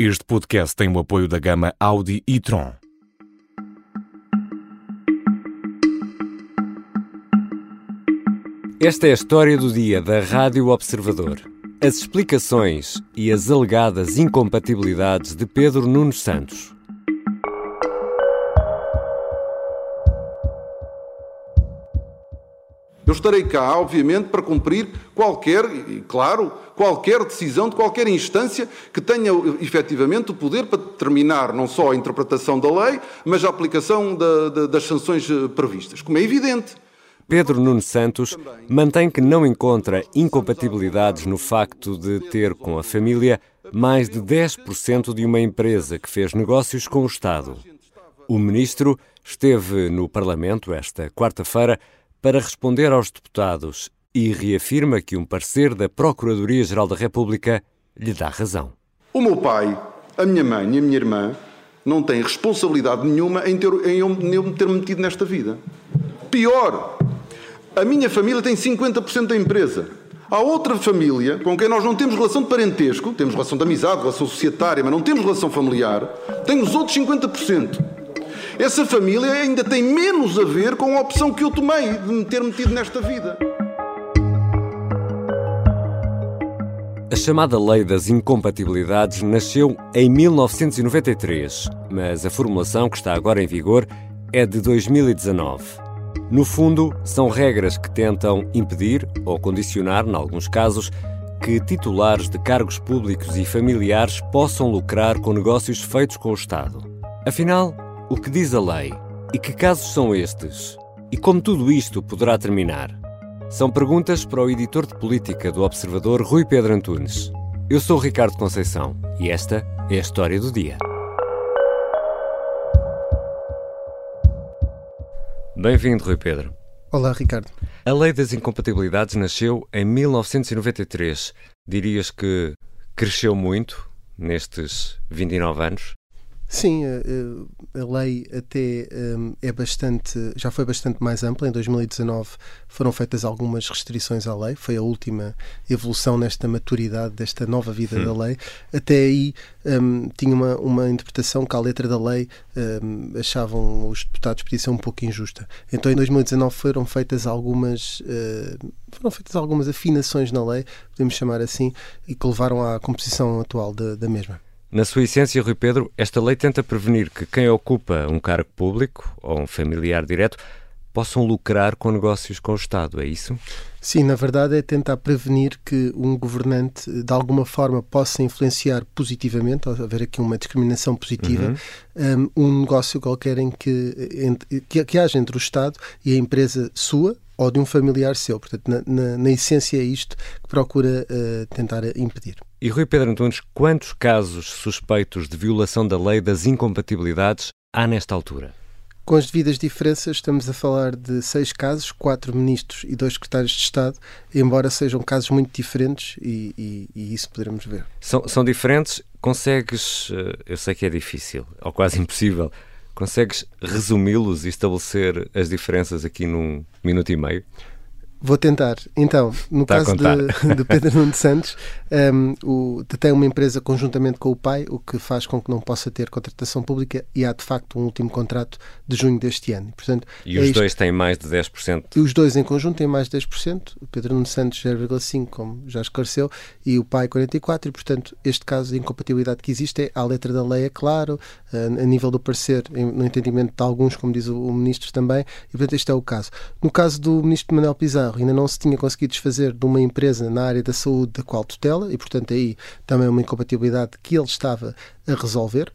Este podcast tem o apoio da gama Audi e Tron. Esta é a história do dia da Rádio Observador. As explicações e as alegadas incompatibilidades de Pedro Nunes Santos. Eu estarei cá, obviamente, para cumprir qualquer, e claro, qualquer decisão de qualquer instância que tenha efetivamente o poder para determinar não só a interpretação da lei, mas a aplicação da, da, das sanções eh, previstas, como é evidente. Pedro Nuno Santos mantém que não encontra incompatibilidades no facto de ter com a família mais de 10% de uma empresa que fez negócios com o Estado. O ministro esteve no Parlamento esta quarta-feira para responder aos deputados e reafirma que um parecer da Procuradoria-Geral da República lhe dá razão. O meu pai, a minha mãe e a minha irmã não têm responsabilidade nenhuma em, ter, em eu me ter metido nesta vida. Pior, a minha família tem 50% da empresa. Há outra família com quem nós não temos relação de parentesco, temos relação de amizade, relação societária, mas não temos relação familiar, tem os outros 50%. Essa família ainda tem menos a ver com a opção que eu tomei de me ter metido nesta vida. A chamada Lei das Incompatibilidades nasceu em 1993, mas a formulação que está agora em vigor é de 2019. No fundo, são regras que tentam impedir ou condicionar, em alguns casos, que titulares de cargos públicos e familiares possam lucrar com negócios feitos com o Estado. Afinal, o que diz a lei? E que casos são estes? E como tudo isto poderá terminar? São perguntas para o editor de política do Observador, Rui Pedro Antunes. Eu sou Ricardo Conceição e esta é a história do dia. Bem-vindo, Rui Pedro. Olá, Ricardo. A Lei das Incompatibilidades nasceu em 1993. Dirias que cresceu muito nestes 29 anos? Sim, a, a, lei até um, é bastante, já foi bastante mais ampla. Em 2019 foram feitas algumas restrições à lei, foi a última evolução nesta maturidade, desta nova vida hum. da lei. Até aí um, tinha uma, uma interpretação que a letra da lei um, achavam os deputados podia ser um pouco injusta. Então em 2019 foram feitas algumas uh, foram feitas algumas afinações na lei, podemos chamar assim, e que levaram à composição atual da, da mesma. Na sua essência, Rui Pedro, esta lei tenta prevenir que quem ocupa um cargo público ou um familiar direto possam lucrar com negócios com o Estado, é isso? Sim, na verdade é tentar prevenir que um governante de alguma forma possa influenciar positivamente, haver aqui uma discriminação positiva, uhum. um, negócio qualquer em que, que, que haja entre o Estado e a empresa sua, ou de um familiar seu. Portanto, na, na, na essência é isto que procura uh, tentar impedir. E Rui Pedro Antunes, quantos casos suspeitos de violação da lei das incompatibilidades há nesta altura? Com as devidas diferenças, estamos a falar de seis casos, quatro ministros e dois secretários de Estado, embora sejam casos muito diferentes e, e, e isso poderemos ver. São, são diferentes? Consegues, eh, eu sei que é difícil, ou quase impossível, consegues resumi-los e estabelecer as diferenças aqui num minuto e meio? Vou tentar. Então, no Está caso de, de, Pedro Nuno Santos, um, o, tem uma empresa conjuntamente com o pai, o que faz com que não possa ter contratação pública e há de facto um último contrato de junho deste ano. Portanto, e é os isto. dois têm mais de 10%? E os dois em conjunto têm mais de 10%. O Pedro Nuno Santos 0,5%, como já esclareceu, e o pai 44%. E, portanto, este caso de incompatibilidade que existe é, à letra da lei, é claro, a, a nível do parecer, no entendimento de alguns, como diz o, o ministro também, e, portanto, este é o caso. No caso do ministro Manuel Pizarro, ainda não se tinha conseguido desfazer de uma empresa na área da saúde da qual tutela, e portanto aí também uma incompatibilidade que ele estava a resolver.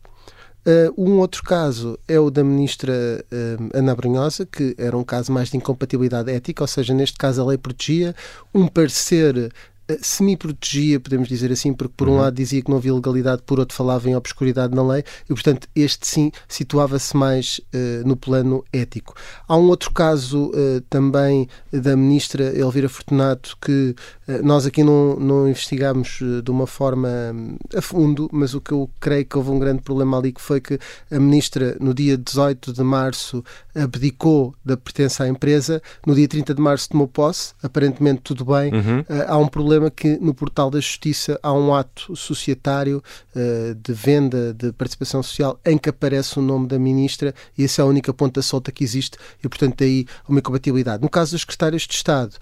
Uh, um outro caso é o da ministra uh, Ana Brunhosa, que era um caso mais de incompatibilidade ética, ou seja, neste caso a lei protegia um parecer eh, semi-protegia, podemos dizer assim, porque por um uhum. lado dizia que não havia legalidade, por outro falava em obscuridade na lei, e portanto este sim situava-se mais uh, no plano ético. Há um outro caso uh, também da ministra Elvira Fortunato que uh, nós aqui não, não investigámos de uma forma um, a fundo, mas o que eu creio que houve um grande problema ali que foi que a ministra no dia 18 de março abdicou da pertença à empresa, no dia 30 de março tomou posse, aparentemente tudo bem, uhum. há um problema problema que no portal da Justiça há um ato societário uh, de venda de participação social em que aparece o nome da ministra e essa é a única ponta solta que existe e, portanto, daí uma incompatibilidade. No caso dos secretários de Estado,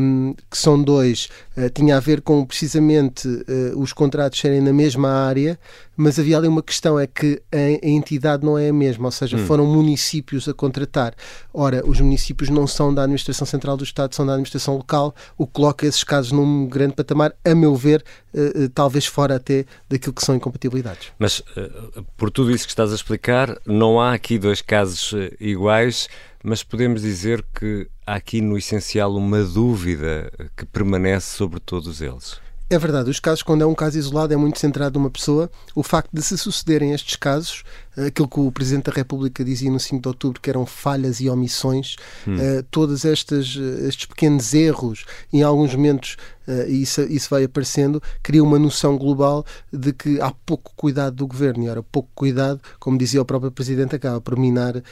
um, que são dois, uh, tinha a ver com precisamente uh, os contratos serem na mesma área, mas havia ali uma questão, é que a, a entidade não é a mesma, ou seja, hum. foram municípios a contratar. Ora, os municípios não são da Administração Central do Estado, são da Administração Local, o que coloca esses casos num grande patamar, a meu ver, uh, talvez fora até daquilo que são incompatibilidades. Mas, uh, por tudo isso que estás a explicar, não há aqui dois casos iguais, mas podemos dizer que há aqui, no essencial, uma dúvida que permanece sobre todos eles. É verdade, os casos, quando é um caso isolado, é muito centrado numa pessoa. O facto de se sucederem estes casos, aquilo que o Presidente da República dizia no 5 de outubro, que eram falhas e omissões, hum. uh, todos estes, estes pequenos erros, em alguns momentos uh, isso, isso vai aparecendo, cria uma noção global de que há pouco cuidado do governo. E, ora, pouco cuidado, como dizia o próprio Presidente, acaba por minar uh,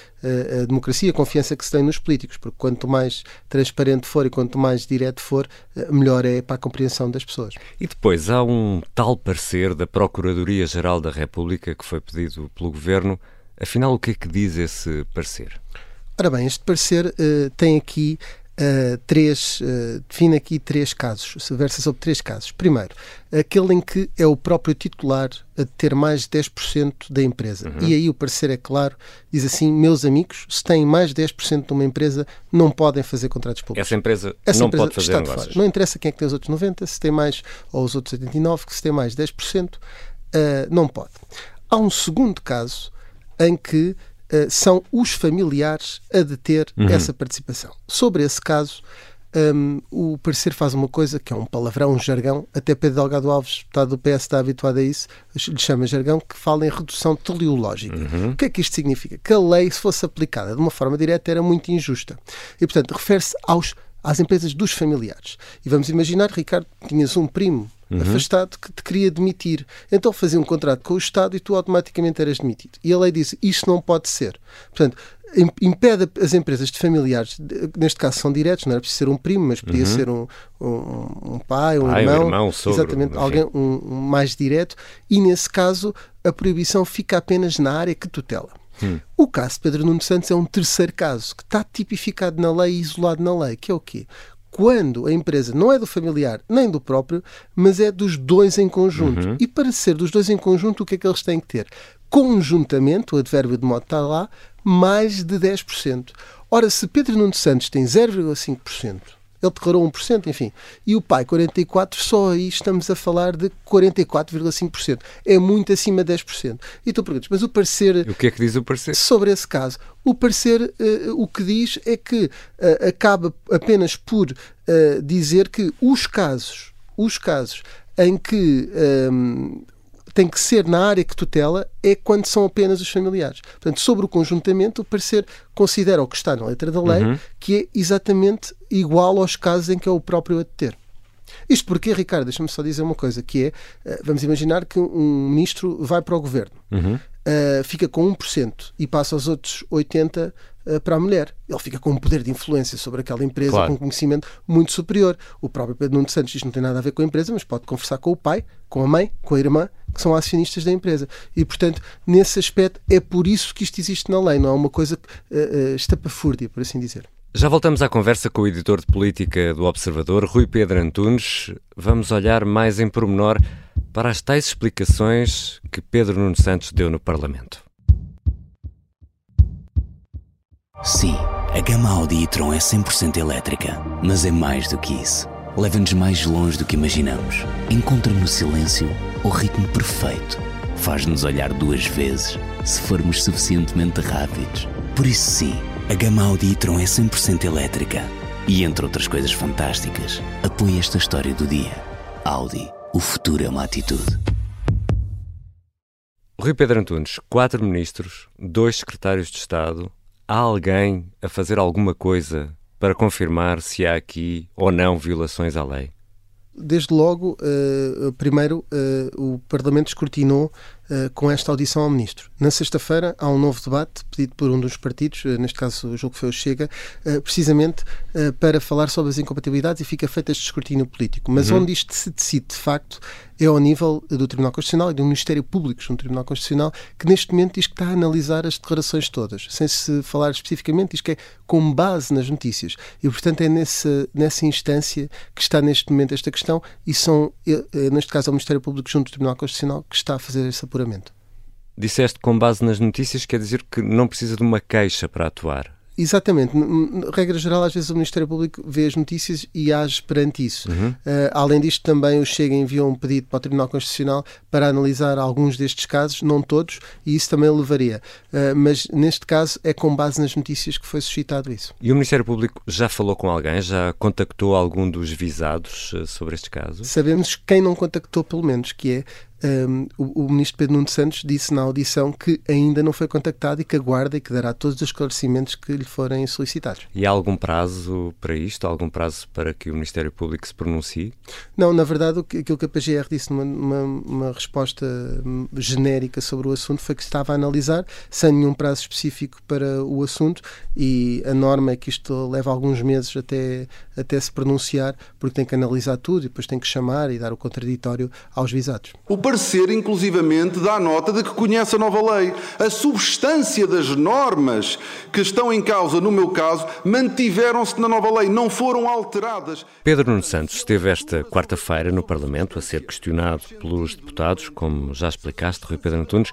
a democracia, a confiança que se tem nos políticos, porque quanto mais transparente for e quanto mais direto for, uh, melhor é para a compreensão das pessoas. E depois há um tal parecer da Procuradoria-Geral da República que foi pedido pelo governo. Afinal, o que é que diz esse parecer? Ora bem, este parecer tem aqui Uh, três, uh, define aqui três casos, se versa sobre três casos. Primeiro, aquele em que é o próprio titular a ter mais de 10% da empresa. Uhum. E aí o parecer é claro, diz assim, meus amigos, se têm mais de 10% de uma empresa, não podem fazer contratos públicos. Essa empresa Essa não empresa pode fazer negócios. Não interessa quem é que tem os outros 90%, se tem mais, ou os outros 89%, que se tem mais de 10%, uh, não pode. Há um segundo caso em que eh, são os familiares a deter uhum. essa participação. Sobre esse caso, um, o parecer faz uma coisa que é um palavrão, um jargão, até Pedro Delgado Alves, está do PS, está habituado a isso, lhe chama jargão, que fala em redução teleológica. Uhum. O que é que isto significa? Que a lei, se fosse aplicada de uma forma direta, era muito injusta. E, portanto, refere-se aos às empresas dos familiares. E vamos imaginar, Ricardo, tinhas um primo uhum. afastado que te queria demitir. Então fazia um contrato com o Estado e tu automaticamente eras demitido. E a lei diz isto não pode ser. Portanto, impede as empresas de familiares, neste caso são diretos, não era preciso ser um primo, mas podia uhum. ser um, um, um, pai, um pai, irmão, um irmão exatamente, alguém um, um mais direto, e nesse caso a proibição fica apenas na área que tutela. Hum. O caso de Pedro Nuno Santos é um terceiro caso que está tipificado na lei e isolado na lei, que é o quê? Quando a empresa não é do familiar nem do próprio, mas é dos dois em conjunto. Uhum. E para ser dos dois em conjunto, o que é que eles têm que ter? Conjuntamente, o advérbio de modo está lá, mais de 10%. Ora, se Pedro Nuno Santos tem 0,5%, ele declarou 1%, enfim. E o pai 44%, só aí estamos a falar de 44,5%. É muito acima de 10%. E tu perguntas, mas o parecer... O que é que diz o parecer? Sobre esse caso. O parecer, uh, o que diz é que uh, acaba apenas por uh, dizer que os casos, os casos em que um, tem que ser na área que tutela é quando são apenas os familiares. Portanto, sobre o conjuntamento, o parecer considera o que está na letra da lei, uhum. que é exatamente igual aos casos em que é o próprio a deter. Isto porque, Ricardo, deixa-me só dizer uma coisa, que é, eh, vamos imaginar que um ministro vai para o governo, uhum. Uh, fica com 1% e passa aos outros 80% uh, para a mulher. Ele fica com um poder de influência sobre aquela empresa, claro. com um conhecimento muito superior. O próprio Pedro Nuno Santos, isto não tem nada a ver com a empresa, mas pode conversar com o pai, com a mãe, com a irmã, que são acionistas da empresa. E, portanto, nesse aspecto, é por isso que isto existe na lei, não é uma coisa uh, uh, estapafúrdia, por assim dizer. Já voltamos à conversa com o editor de política do Observador, Rui Pedro Antunes. Vamos olhar mais em pormenor para as tais explicações que Pedro Nuno Santos deu no Parlamento. Sim, a gama Audi e-tron é 100% elétrica, mas é mais do que isso. Leva-nos mais longe do que imaginamos. Encontra no silêncio o ritmo perfeito. Faz-nos olhar duas vezes se formos suficientemente rápidos. Por isso, sim. A gama Audi e-tron é 100% elétrica e, entre outras coisas fantásticas, apoia esta história do dia. Audi. O futuro é uma atitude. Rui Pedro Antunes, quatro ministros, dois secretários de Estado. Há alguém a fazer alguma coisa para confirmar se há aqui ou não violações à lei? Desde logo, uh, primeiro, uh, o Parlamento escrutinou uh, com esta audição ao Ministro. Na sexta-feira há um novo debate pedido por um dos partidos, uh, neste caso o jogo que foi o Chega, uh, precisamente para falar sobre as incompatibilidades e fica feito este escrutínio político. Mas uhum. onde isto se decide, de facto, é ao nível do Tribunal Constitucional e do Ministério Público junto ao Tribunal Constitucional, que neste momento diz que está a analisar as declarações todas, sem se falar especificamente, diz que é com base nas notícias. E, portanto, é nessa, nessa instância que está neste momento esta questão e são, neste caso, é o Ministério Público junto ao Tribunal Constitucional que está a fazer esse apuramento. Disseste com base nas notícias, quer dizer que não precisa de uma queixa para atuar. Exatamente. Regra geral, às vezes o Ministério Público vê as notícias e age perante isso. Uhum. Uh, além disto, também o Chega enviou um pedido para o Tribunal Constitucional para analisar alguns destes casos, não todos, e isso também levaria. Uh, mas neste caso é com base nas notícias que foi suscitado isso. E o Ministério Público já falou com alguém? Já contactou algum dos visados uh, sobre este caso? Sabemos quem não contactou, pelo menos, que é um, o, o, ministro Pedro Nuno Santos disse na audição que ainda não foi contactado e que aguarda e que dará todos os esclarecimentos que lhe forem solicitados. E há algum prazo para isto? Há algum prazo para que o Ministério Público se pronuncie? Não, na verdade, aquilo que a PGR disse numa, numa, uma resposta genérica sobre o assunto foi que estava a analisar, sem nenhum prazo específico para o assunto, e a norma é que isto leva alguns meses até, até se pronunciar, porque tem que analisar tudo e depois tem que chamar e dar o contraditório aos visados. O parecer, inclusivamente, dá nota de que conhece a nova lei. A substância das normas que estão em causa, no meu caso, mantiveram-se na nova lei, não foram alteradas. Pedro Nuno Santos esteve esta quarta-feira no Parlamento a ser questionado pelos deputados, como já explicaste, Rui Pedro Antunes,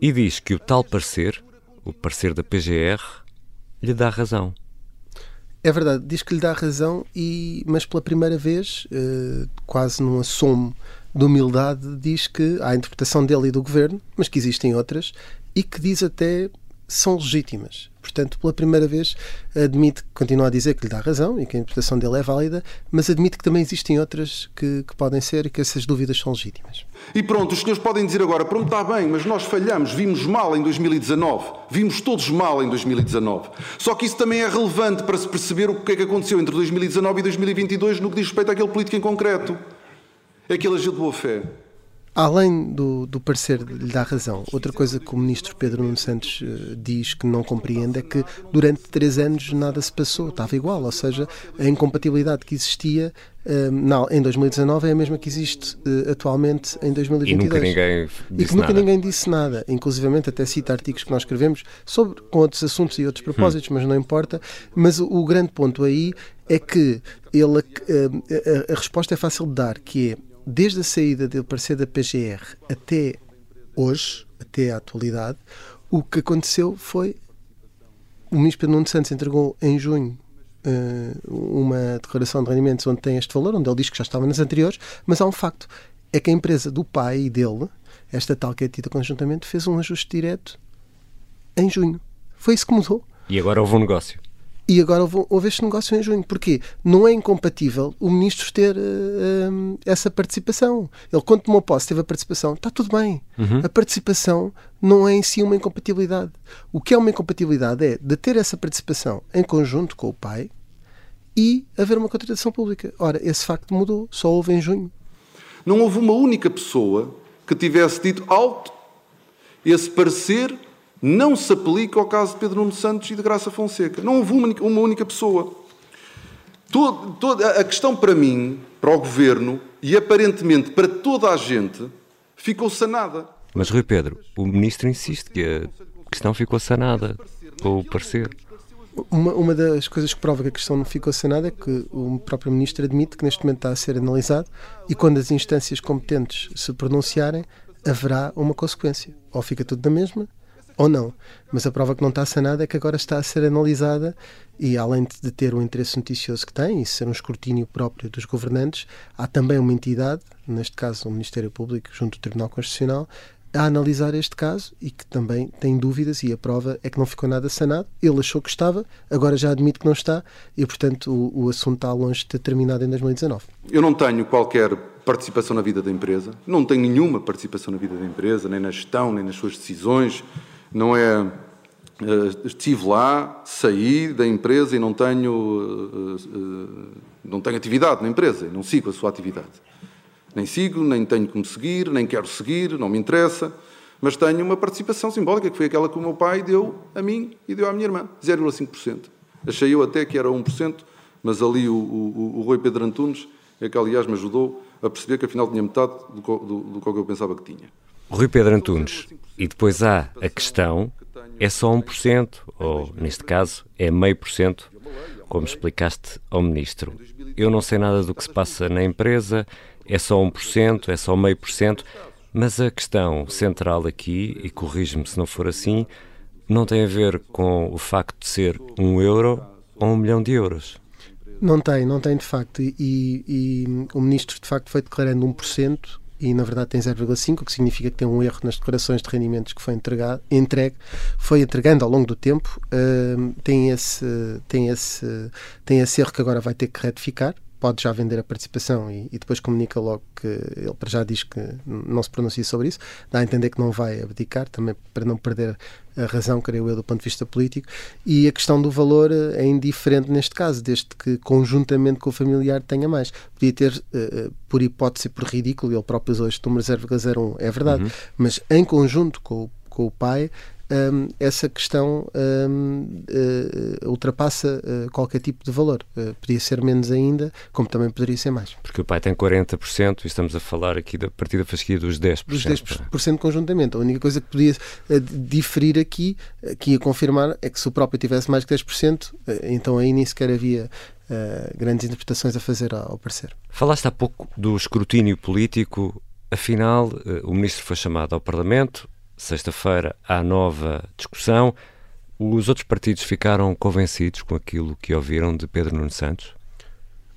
e diz que o tal parecer, o parecer da PGR, lhe dá razão. É verdade, diz que lhe dá razão, e, mas pela primeira vez, eh, quase num assomo de humildade, diz que há a interpretação dele e do governo, mas que existem outras e que diz até são legítimas. Portanto, pela primeira vez, admite, continua a dizer que lhe dá razão e que a interpretação dele é válida, mas admite que também existem outras que, que podem ser e que essas dúvidas são legítimas. E pronto, os senhores podem dizer agora, pronto, está bem, mas nós falhamos, vimos mal em 2019, vimos todos mal em 2019. Só que isso também é relevante para se perceber o que é que aconteceu entre 2019 e 2022 no que diz respeito àquele político em concreto é que ele agiu de boa fé. Além do, do parecer lhe dar razão, outra coisa que o ministro Pedro Nuno Santos uh, diz que não compreende é que durante três anos nada se passou, estava igual, ou seja, a incompatibilidade que existia uh, não, em 2019 é a mesma que existe uh, atualmente em 2022. E nunca ninguém disse e que nunca nada. ninguém disse nada, inclusivamente até cita artigos que nós escrevemos sobre, com outros assuntos e outros propósitos, hum. mas não importa. Mas o, o, grande ponto aí é que ele, a, a resposta é fácil de dar, que é desde a saída do parecer da PGR até hoje, até à atualidade, o que aconteceu foi o ministro Pedro Nuno Santos entregou em junho uh, uma declaração de rendimentos onde tem este valor, onde ele diz que já estava nas anteriores, mas há um facto, é que a empresa do pai e dele, esta tal que é tida conjuntamente, fez um ajuste direto em junho. Foi isso que mudou. E agora houve um negócio. E agora houve, houve este negócio em junho. Porquê? Não é incompatível o ministro ter uh, essa participação. Ele, quando tomou posse, teve a participação. Está tudo bem. Uhum. A participação não é em si uma incompatibilidade. O que é uma incompatibilidade é de ter essa participação em conjunto com o pai e haver uma contratação pública. Ora, esse facto mudou. Só houve em junho. Não houve uma única pessoa que tivesse dito alto esse parecer não se aplica ao caso de Pedro Nuno Santos e de Graça Fonseca. Não houve uma, única pessoa. Todo, toda, a questão para mim, para o governo e aparentemente para toda a gente, ficou sanada. Mas, Rui Pedro, o ministro insiste que a questão ficou sanada, com o parecer. Uma, uma, das coisas que prova que a questão não ficou sanada é que o próprio ministro admite que neste momento está a ser analisado e quando as instâncias competentes se pronunciarem, haverá uma consequência. Ou fica tudo na mesma, ou não. Mas a prova que não está sanada é que agora está a ser analisada e, além de ter o interesse noticioso que tem e ser um escrutínio próprio dos governantes, há também uma entidade, neste caso o Ministério Público, junto ao Tribunal Constitucional, a analisar este caso e que também tem dúvidas e a prova é que não ficou nada sanado. Ele achou que estava, agora já admite que não está e, portanto, o, o assunto está longe de ter terminado em 2019. Eu não tenho qualquer participação na vida da empresa, não tenho nenhuma participação na vida da empresa, nem na gestão, nem nas suas decisões, não é eh, estive lá, saí da empresa e não tenho, eh, eh, não tenho atividade na empresa, não sigo a sua atividade. Nem sigo, nem tenho como seguir, nem quero seguir, não me interessa. Mas tenho uma participação simbólica, que foi aquela que o meu pai deu a mim e deu à minha irmã, 0,5%. Achei eu até que era 1%, mas ali o, o, o Rui Pedro Antunes é que, aliás, me ajudou a perceber que afinal tinha metade do, do, do que eu pensava que tinha. Rui Pedro Antunes. E depois há a questão, é só 1%, ou neste caso, é meio por cento, como explicaste ao Ministro. Eu não sei nada do que se passa na empresa, é só 1%, é só meio por cento, mas a questão central aqui, e corrige-me se não for assim, não tem a ver com o facto de ser um euro ou um milhão de euros. Não tem, não tem de facto. E, e o ministro de facto foi declarando 1% e na verdade tem 0,5, o que significa que tem um erro nas declarações de rendimentos que foi entregado, entregue, foi entregando ao longo do tempo, uh, tem, esse, tem, esse, tem esse erro que agora vai ter que retificar, pode já vender a participação e, e, depois comunica logo que ele já diz que não se pronuncia sobre isso, dá a entender que não vai abdicar, também para não perder a razão, creio eu, do ponto de vista político. E a questão do valor é indiferente neste caso, desde que conjuntamente com o familiar tenha mais. Podia ter, uh, por hipótese, por ridículo, ele próprio usou este número 0,01, é verdade, uhum. mas em conjunto com, com o pai, um, essa questão um, uh, uh, ultrapassa uh, qualquer tipo de valor. Uh, podia ser menos ainda, como também poderia ser mais. Porque o pai tem 40% e estamos a falar aqui da partida fasquia dos 10%. Dos 10% conjuntamente. A única coisa que podia uh, diferir aqui, que ia confirmar, é que se o próprio tivesse mais que 10%, então aí nem sequer havia grandes interpretações a fazer ao, ao parecer. Falaste há pouco do escrutínio político. Afinal, o ministro foi chamado ao Parlamento, Sexta-feira há nova discussão. Os outros partidos ficaram convencidos com aquilo que ouviram de Pedro Nuno Santos?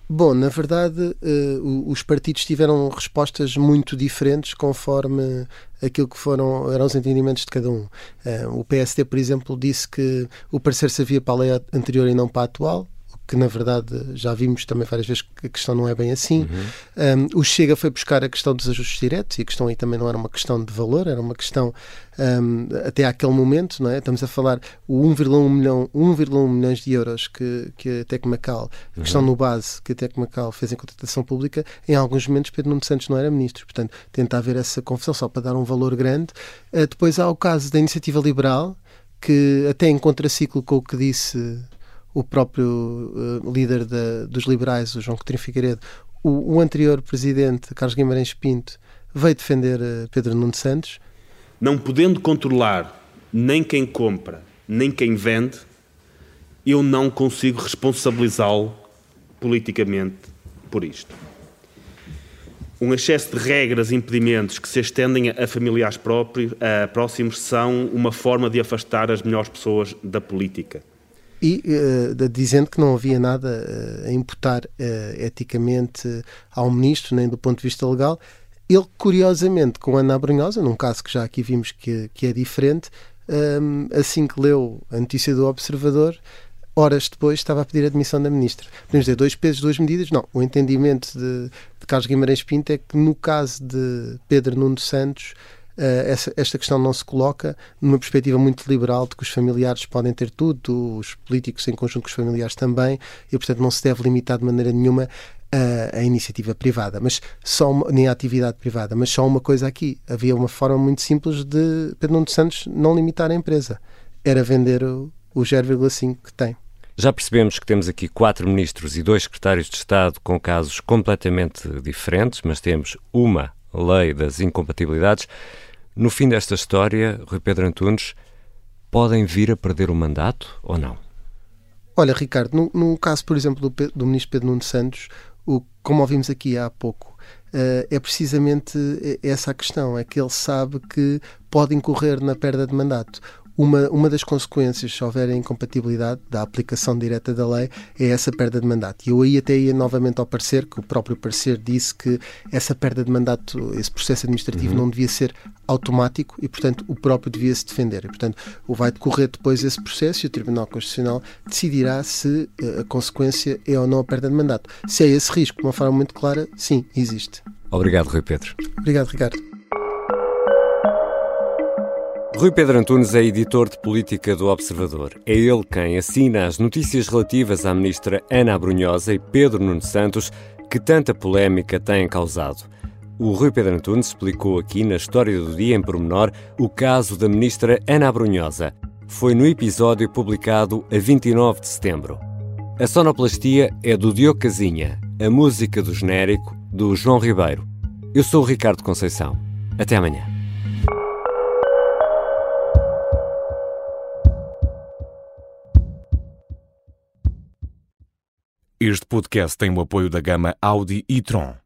Bom, na verdade, uh, os partidos tiveram respostas muito diferentes conforme aquilo que foram eram os entendimentos de cada um. Uh, o PSD, por exemplo, disse que o parecer servia para a lei anterior e não para a atual que na verdade já vimos também várias vezes que a questão não é bem assim. Uhum. Um, o Chega foi buscar a questão dos ajustes diretos e a questão aí também não era uma questão de valor, era uma questão um, até àquele momento, não é? Estamos a falar o 1,1 milhão, 1,1 milhões de euros que, que a Tecmacal, uhum. questão no base que a Tecmacal fez em contratação pública, em alguns momentos Pedro Nuno Santos não era ministro, portanto tenta haver essa confusão só para dar um valor grande. Uh, depois há o caso da iniciativa liberal, que até em contraciclo com o que disse o próprio uh, líder dos liberais, o João Coutinho Figueiredo, o, o, anterior presidente, Carlos Guimarães Pinto, veio defender uh, Pedro Nuno Santos. Não podendo controlar nem quem compra, nem quem vende, eu não consigo responsabilizá-lo politicamente por isto. Um excesso de regras e impedimentos que se estendem a familiares próprios, a próximos, são uma forma de afastar as melhores pessoas da política e uh, dizendo que não havia nada uh, a imputar uh, eticamente ao ministro, nem do ponto de vista legal. Ele, curiosamente, com Ana Abrunhosa, num caso que já aqui vimos que, que é diferente, um, assim que leu a notícia do Observador, horas depois estava a pedir a admissão da ministra. Podemos dizer, dois pesos, duas medidas? Não. O entendimento de, de Carlos Guimarães Pinto é que, no caso de Pedro Nuno Santos, eh, essa, esta questão não se coloca numa perspectiva muito liberal de que os familiares podem ter tudo, os políticos em conjunto com os familiares também, e portanto não se deve limitar de maneira nenhuma a, a iniciativa privada, mas só uma, nem a atividade privada, mas só uma coisa aqui. Havia uma forma muito simples de Pedro Nuno Santos não limitar a empresa. Era vender o, o 0,5 que tem. Já percebemos que temos aqui quatro ministros e dois secretários de Estado com casos completamente diferentes, mas temos uma lei das incompatibilidades. No fim desta história, Rui Pedro Antunes, podem vir a perder o mandato ou não? Olha, Ricardo, no, no caso, por exemplo, do, do, ministro Pedro Nuno Santos, o, como ouvimos aqui há pouco, uh, é precisamente essa a questão, é que ele sabe que pode incorrer na perda de mandato uma, uma das consequências, se houver incompatibilidade da aplicação direta da lei, é essa perda de mandato. E eu aí até ia novamente ao parecer, que o próprio parecer disse que essa perda de mandato, esse processo administrativo uhum. não devia ser automático e, portanto, o próprio devia se defender. E, portanto, vai decorrer depois esse processo e o Tribunal Constitucional decidirá se eh, a consequência é ou não a perda de mandato. Se é esse risco, de uma forma muito clara, sim, existe. Obrigado, Rui Pedro. Obrigado, Ricardo. Rui Pedro Antunes é editor de política do Observador. É ele quem assina as notícias relativas à ministra Ana Abrunhosa e Pedro Nuno Santos, que tanta polémica têm causado. O Rui Pedro Antunes explicou aqui na História do Dia em pormenor o caso da ministra Ana Abrunhosa. Foi no episódio publicado a 29 de setembro. A sonoplastia é do Diogo Casinha, a música do genérico do João Ribeiro. Eu sou o Ricardo Conceição. Até amanhã. Este podcast tem o apoio da gama Audi e Tron.